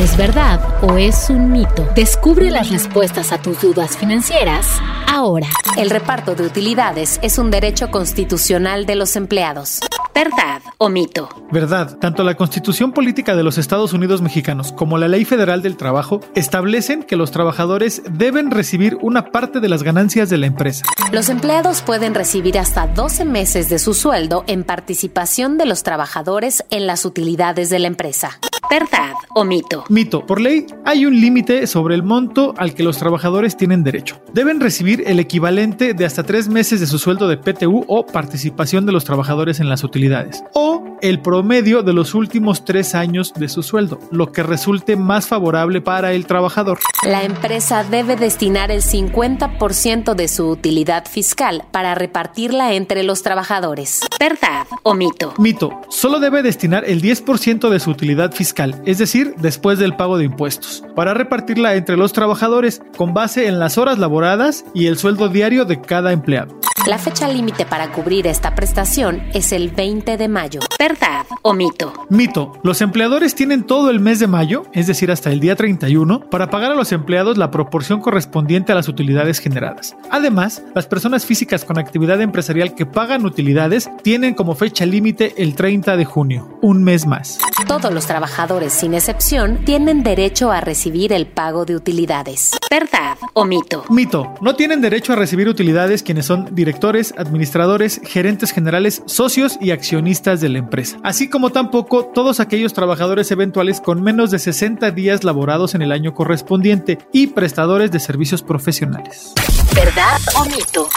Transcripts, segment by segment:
¿Es verdad o es un mito? Descubre las respuestas a tus dudas financieras ahora. El reparto de utilidades es un derecho constitucional de los empleados. ¿Verdad o mito? Verdad. Tanto la Constitución Política de los Estados Unidos Mexicanos como la Ley Federal del Trabajo establecen que los trabajadores deben recibir una parte de las ganancias de la empresa. Los empleados pueden recibir hasta 12 meses de su sueldo en participación de los trabajadores en las utilidades de la empresa. ¿Verdad o mito? Mito. Por ley, hay un límite sobre el monto al que los trabajadores tienen derecho. Deben recibir el equivalente de hasta tres meses de su sueldo de PTU o participación de los trabajadores en las utilidades, o el promedio de los últimos tres años de su sueldo, lo que resulte más favorable para el trabajador. La empresa debe destinar el 50% de su utilidad fiscal para repartirla entre los trabajadores. ¿Verdad o mito? Mito. Solo debe destinar el 10% de su utilidad fiscal, es decir, después del pago de impuestos, para repartirla entre los trabajadores con base en las horas laboradas y el sueldo diario de cada empleado. La fecha límite para cubrir esta prestación es el 20 de mayo. ¿Verdad o mito? Mito. Los empleadores tienen todo el mes de mayo, es decir, hasta el día 31, para pagar a los empleados la proporción correspondiente a las utilidades generadas. Además, las personas físicas con actividad empresarial que pagan utilidades tienen como fecha límite el 30 de junio, un mes más. Todos los trabajadores, sin excepción, tienen derecho a recibir el pago de utilidades. ¿Verdad o mito? Mito. No tienen derecho a recibir utilidades quienes son directores, administradores, gerentes generales, socios y accionistas de la empresa. Así como tampoco todos aquellos trabajadores eventuales con menos de 60 días laborados en el año correspondiente y prestadores de servicios profesionales. ¿Verdad o mito?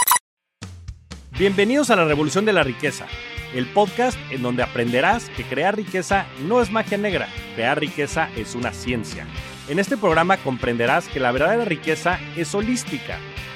Bienvenidos a la Revolución de la Riqueza, el podcast en donde aprenderás que crear riqueza no es magia negra, crear riqueza es una ciencia. En este programa comprenderás que la verdadera riqueza es holística